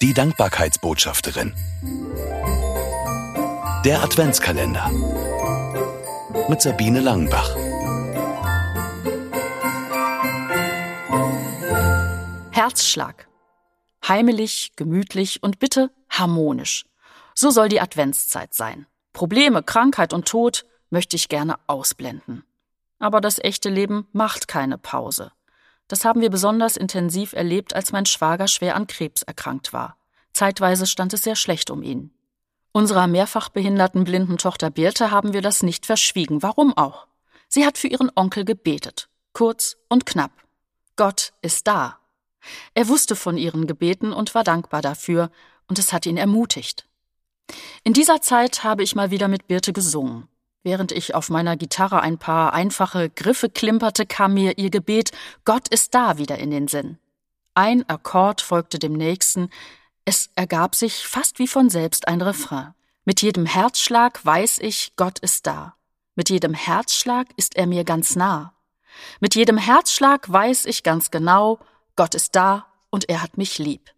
Die Dankbarkeitsbotschafterin. Der Adventskalender. Mit Sabine Langenbach. Herzschlag. Heimelig, gemütlich und bitte harmonisch. So soll die Adventszeit sein. Probleme, Krankheit und Tod möchte ich gerne ausblenden. Aber das echte Leben macht keine Pause. Das haben wir besonders intensiv erlebt, als mein Schwager schwer an Krebs erkrankt war. Zeitweise stand es sehr schlecht um ihn. Unserer mehrfach behinderten blinden Tochter Birte haben wir das nicht verschwiegen. Warum auch? Sie hat für ihren Onkel gebetet. Kurz und knapp. Gott ist da. Er wusste von ihren Gebeten und war dankbar dafür, und es hat ihn ermutigt. In dieser Zeit habe ich mal wieder mit Birte gesungen. Während ich auf meiner Gitarre ein paar einfache Griffe klimperte, kam mir ihr Gebet Gott ist da wieder in den Sinn. Ein Akkord folgte dem nächsten, es ergab sich fast wie von selbst ein Refrain. Mit jedem Herzschlag weiß ich, Gott ist da. Mit jedem Herzschlag ist er mir ganz nah. Mit jedem Herzschlag weiß ich ganz genau, Gott ist da und er hat mich lieb.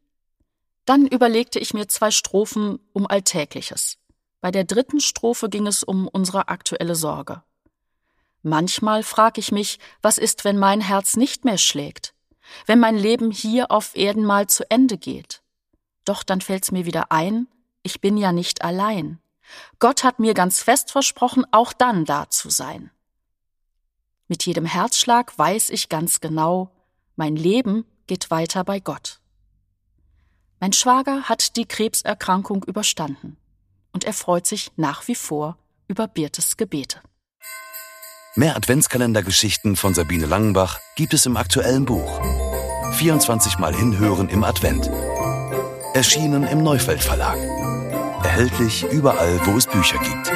Dann überlegte ich mir zwei Strophen um Alltägliches. Bei der dritten Strophe ging es um unsere aktuelle Sorge. Manchmal frag ich mich, was ist, wenn mein Herz nicht mehr schlägt? Wenn mein Leben hier auf Erden mal zu Ende geht? Doch dann fällt's mir wieder ein, ich bin ja nicht allein. Gott hat mir ganz fest versprochen, auch dann da zu sein. Mit jedem Herzschlag weiß ich ganz genau, mein Leben geht weiter bei Gott. Mein Schwager hat die Krebserkrankung überstanden und er freut sich nach wie vor über Birtes Gebete. Mehr Adventskalendergeschichten von Sabine Langenbach gibt es im aktuellen Buch. 24 Mal hinhören im Advent. Erschienen im Neufeld Verlag. Erhältlich überall, wo es Bücher gibt.